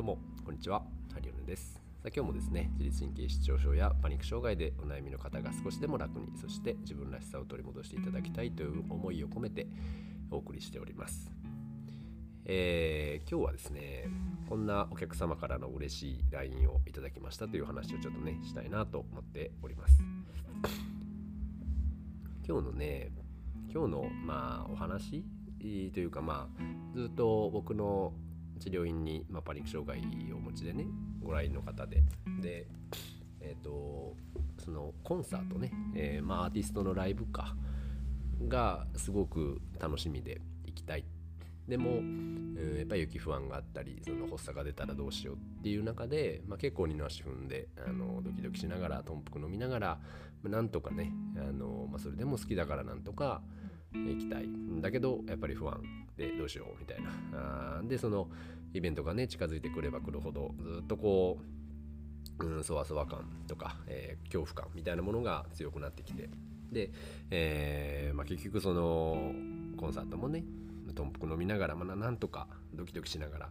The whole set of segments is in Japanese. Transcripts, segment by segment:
どうもこんにちは。ハリオネです。さあ今日もですね自律神経失調症やパニック障害でお悩みの方が少しでも楽にそして自分らしさを取り戻していただきたいという思いを込めてお送りしております。えー、今日はですねこんなお客様からの嬉しい LINE をいただきましたという話をちょっとねしたいなと思っております。今日のね今日のまあお話というかまあずっと僕の治療院に、まあ、パニック障害をお持ちでねご来院の方で。でえっ、ー、とそのコンサートね、えー、まあ、アーティストのライブかがすごく楽しみで行きたい。でも、うん、やっぱり雪不安があったりその発作が出たらどうしようっていう中で、まあ、結構二の足踏んであのドキドキしながら豚腹飲みながら、まあ、なんとかねあの、まあ、それでも好きだからなんとか行きたい。だけどやっぱり不安。でどうしようみたいな。あでそのイベントがね近づいてくればくるほどずっとこううんそわそわ感とか、えー、恐怖感みたいなものが強くなってきて。で、えーまあ、結局そのコンサートもね豚腹飲みながら、まあ、なんとかドキドキしながら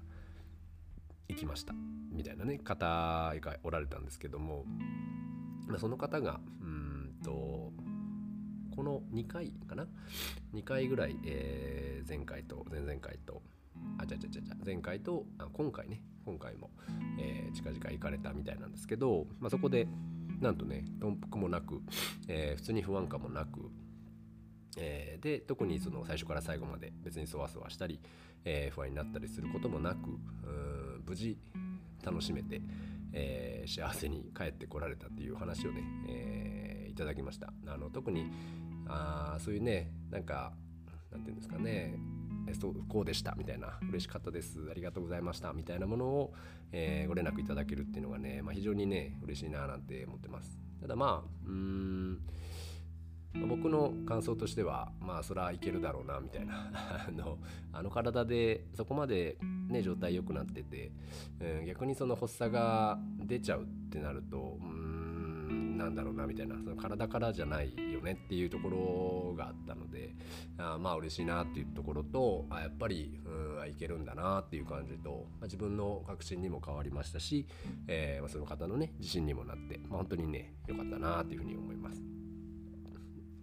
行きました。みたいなね方がおられたんですけども、まあ、その方がうんとこの2回かな？2回ぐらい、えー、前回と前々回とあちゃちゃちゃちゃ前回とあ今回ね。今回も、えー、近々行かれたみたいなんですけど、まあ、そこでなんとね頓服もなく、えー、普通に不安感もなく、えー、で特にその最初から最後まで別にそわそわしたり、えー、不安になったりすることもなく無事楽しめて、えー、幸せに帰ってこられたっていう話をね、えー、いただきました。あの特にあそういうねなんかなんていうんですかねそうこうでしたみたいな嬉しかったですありがとうございましたみたいなものを、えー、ご連絡いただけるっていうのがね、まあ、非常にね嬉しいななんて思ってます。ただまあうん僕の感想としてはまあそれはいけるだろうなみたいな あのあの体でそこまでね状態良くなってて、うん、逆にその発作が出ちゃうってなるとうんなんだろうなみたいなその体からじゃないよねっていうところがあったのであまあ嬉しいなっていうところとあやっぱりうんいけるんだなっていう感じと、まあ、自分の確信にも変わりましたし、えー、まあ、その方のね自信にもなって、まあ、本当にね良かったなっていうふうに思います。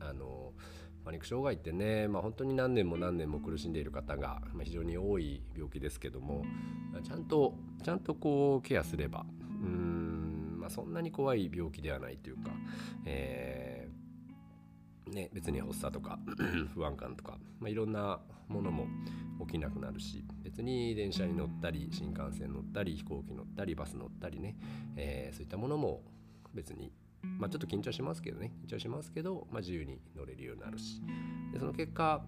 あのパニック障害ってね、まあ、本当に何年も何年も苦しんでいる方が、ま、非常に多い病気ですけどもちゃんとちゃんとこうケアすればうんまあ、そんなに怖い病気ではないというか、えー、ね、別に発作とか 不安感とか、まあ、いろんなものも起きなくなるし別に電車に乗ったり新幹線乗ったり飛行機乗ったりバス乗ったりね、えー、そういったものも別にまあ、ちょっと緊張しますけどね緊張しますけど、まあ、自由に乗れるようになるしでその結果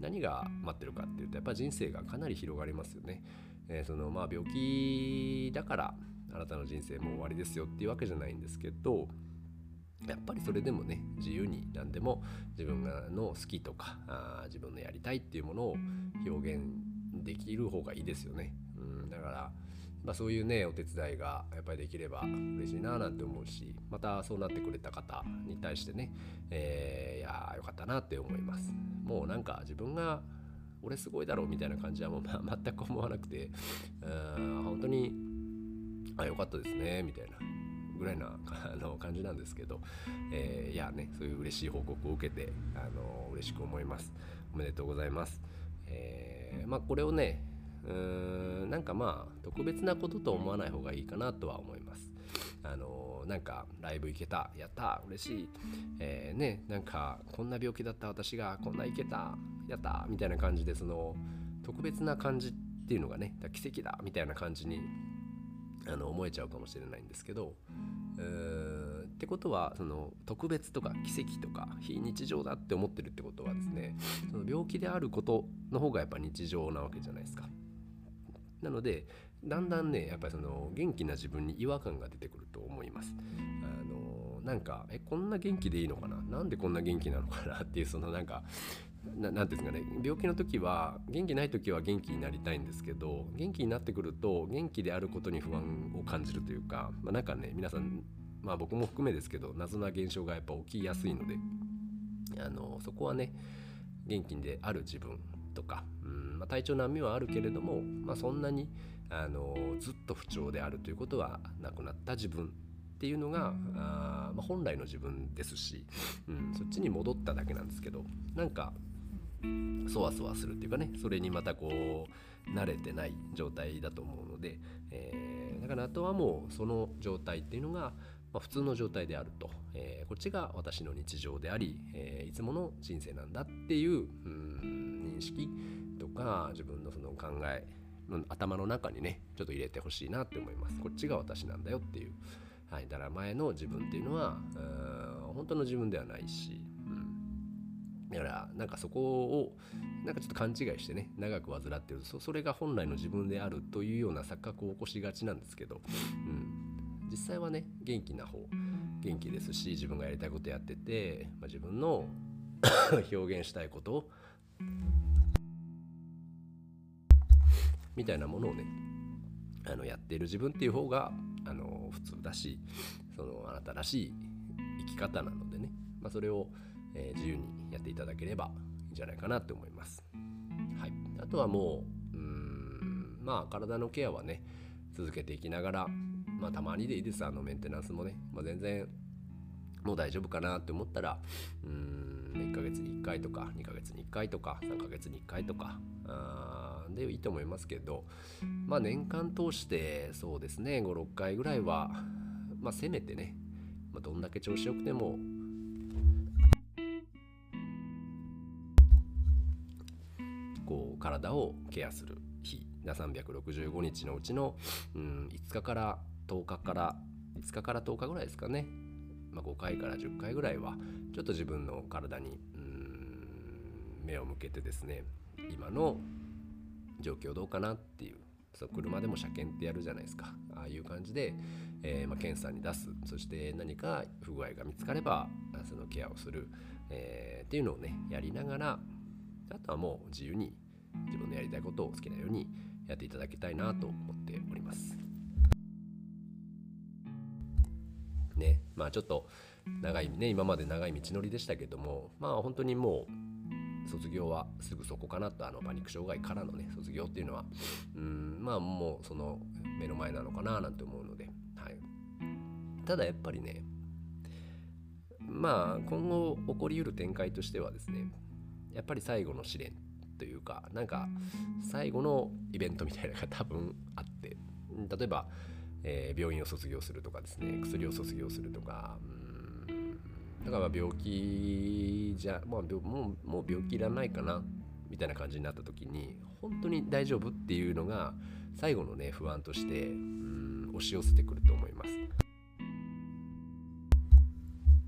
何が待ってるかっていうとやっぱ人生がかなり広がりますよね。えー、そのまあ病気だからあなたの人生も終わりですよっていうわけじゃないんですけどやっぱりそれでもね自由に何でも自分の好きとかあ自分のやりたいっていうものを表現できる方がいいですよね。うん、だからまあ、そういうねお手伝いがやっぱりできれば嬉しいななんて思うしまたそうなってくれた方に対してね、えー、いやよかったなって思いますもうなんか自分が俺すごいだろうみたいな感じはもう、まあ、全く思わなくてうん本当にあよかったですねみたいなぐらいな あの感じなんですけど、えー、いやねそういう嬉しい報告を受けてあの嬉しく思います。おめでとうございます、えー、まあこれをねうーんなんかまあ特別なことと思わない方がいいかなとは思います。あのなんかライブ行けたやった嬉しい、えー、ねなんかこんな病気だった私がこんな行けたやったみたいな感じでその特別な感じっていうのがね奇跡だみたいな感じにあの思えちゃうかもしれないんですけどうってことはその特別とか奇跡とか非日常だって思ってるってことはですねその病気であることの方がやっぱ日常なわけじゃないですか。なのでだんだんねやっぱりその元気な自分に違和感が出てくると思います。あのなんかえこんな元気でいいのかな？なんでこんな元気なのかな？っていうそのなんかななんていうんですかね。病気の時は元気ない時は元気になりたいんですけど元気になってくると元気であることに不安を感じるというか、まあ、なんかね皆さんまあ僕も含めですけど謎な現象がやっぱ起きやすいのであのそこはね元気である自分とか、うんまあ、体調難民はあるけれども、まあ、そんなにあのずっと不調であるということはなくなった自分っていうのがあ、まあ、本来の自分ですし、うん、そっちに戻っただけなんですけどなんかそわそわするっていうかねそれにまたこう慣れてない状態だと思うので、えー、だからあとはもうその状態っていうのが、まあ、普通の状態であると、えー、こっちが私の日常であり、えー、いつもの人生なんだっていう、うん、認識とか自分のその考え頭の中にねちょっと入れてほしいなって思います。こっちが私なんだよっていう、はい、だから前の自分っていうのはう本当の自分ではないし、だからなんかそこをなんかちょっと勘違いしてね長く患ってるとそれが本来の自分であるというような錯覚を起こしがちなんですけど、うん、実際はね元気な方元気ですし自分がやりたいことやってて、まあ、自分の 表現したいことみたいなものをねあのやっている自分っていう方があの普通だしそのあなたらしい生き方なのでね、まあ、それを、えー、自由にやっていただければいいんじゃないかなって思います。はい、あとはもううんまあ体のケアはね続けていきながら、まあ、たまにでいいです。あのメンテナンスもね、まあ、全然もう大丈夫かなって思ったらうん1ヶ月に1回とか2ヶ月に1回とか3ヶ月に1回とかあでいいと思いますけどまあ年間通してそうですね56回ぐらいはまあせめてね、まあ、どんだけ調子よくてもこう体をケアする日。365日のうちの、うん、5日から10日から5日から10日ぐらいですかね。まあ、5回から10回ぐらいはちょっと自分の体に目を向けてですね今の状況どうかなっていう。そ車でも車検ってやるじゃないですか。ああいう感じで、えー、まあ、検査に出す。そして何か不具合が見つかればそのケアをする、えー、っていうのをねやりながらあとはもう自由に自分のやりたいことを好きなようにやっていただきたいなと思っております。ねまあちょっと長いね今まで長い道のりでしたけどもまあ本当にもう卒業はすぐそこかなとあのパニック障害からのね卒業っていうのはうんまあもうその目の前なのかななんて思うので、はい、ただやっぱりねまあ今後起こりうる展開としてはですねやっぱり最後の試練というかなんか最後のイベントみたいなのが多分あって例えばえー、病院を卒業するとかですね薬を卒業するとかうん。だから病気じゃ、まあ、もうもう病気いらないかなみたいな感じになった時に本当に大丈夫っていうのが最後のね不安としてうん押し寄せてくると思います。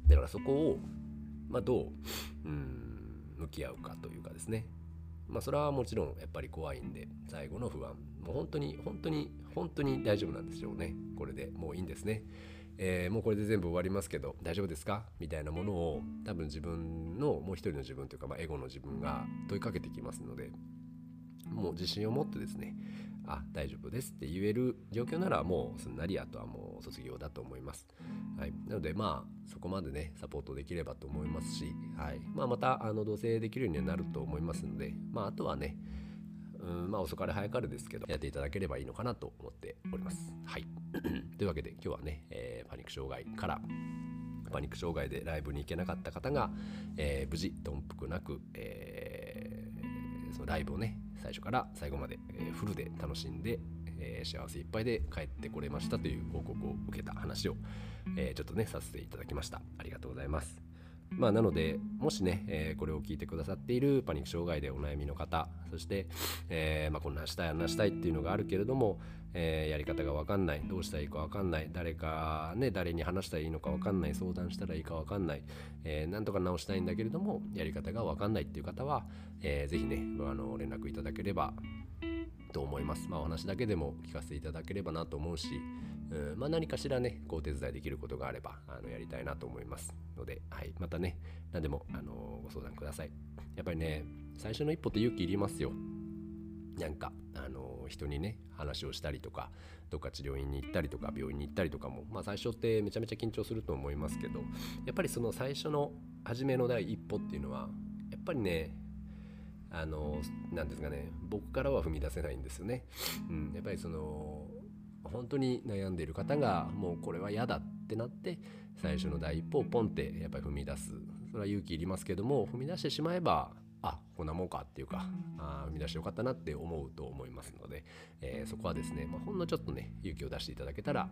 だからそこを、まあ、どううん向き合うかというかですね。まあそれはもちろんやっぱり怖いんで最後の不安。もう本当に本当に本当に大丈夫なんですよね。これでもういいんですね、えー、もうこれで全部終わりますけど大丈夫ですか？みたいなものを多分自分のもう一人の自分というか、まあ、エゴの自分が問いかけてきますのでもう自信を持ってですねあ大丈夫ですって言える状況ならもうすんなりあとはもう卒業だと思います。はい、なのでまあそこまでねサポートできればと思いますし、はいまあ、またあの同棲できるようになると思いますので、まあ、あとはねうんまあ遅かれ早かれですけどやっていただければいいのかなと思っております。はい というわけで今日はね、えー、パニック障害からパニック障害でライブに行けなかった方が、えー、無事頓服なく、えー、そのライブをね最初から最後まで、えー、フルで楽しんで、え幸せいっぱいで帰ってこれましたという報告を受けた話を、えちょっとねさせていただきました。ありがとうございます。まあ、なのでもしね、えー、これを聞いてくださっているパニック障害でお悩みの方そして、えーまあ、こんなしたいあんなしたいっていうのがあるけれども、えー、やり方が分かんないどうしたらいいか分かんない誰かね誰に話したらいいのか分かんない相談したらいいか分かんない、えー、なんとか直したいんだけれどもやり方が分かんないっていう方は、えー、ぜひねあの連絡いただければと思います。まあ、お話だけでも聞かせていただければなと思うし、うんまあ、何かしらねこうお手伝いできることがあればあのやりたいなと思います。ので、はい、またね何でもあのご相談ください。やっぱりね最初の一歩って勇気いりますよ。なんかあの人にね話をしたりとかどっか治療院に行ったりとか病院に行ったりとかも、まあ、最初ってめちゃめちゃ緊張すると思いますけどやっぱりその最初の初めの第一歩っていうのはやっぱりねあのなんですかね僕からは踏み出せないんですよね。うん、やっぱりその本当に悩んでいる方がもうこれは嫌だってなって最初の第一歩をポンってやっぱり踏み出す。それは勇気いりますけども踏み出してしまえばあこんなもんかっていうかあ踏み出してよかったなって思うと思いますので、えー、そこはですね、まあ、ほんのちょっとね勇気を出していただけたら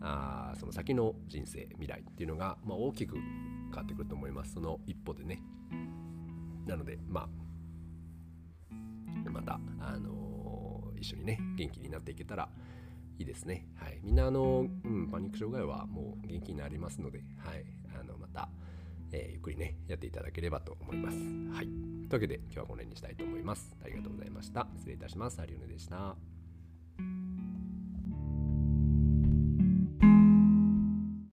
あその先の人生未来っていうのが、まあ、大きく変わってくると思います。その一歩でね。なのでまあまた、あのー、一緒にね元気になっていけたらいいですね。はい、みんなあの、うん、パニック障害はもう元気になりますので、はい、あのまた、えー、ゆっくりねやっていただければと思います。はい、というわけで今日はこの辺にしたいと思います。ありがとうございました。失礼いたします。有リでした。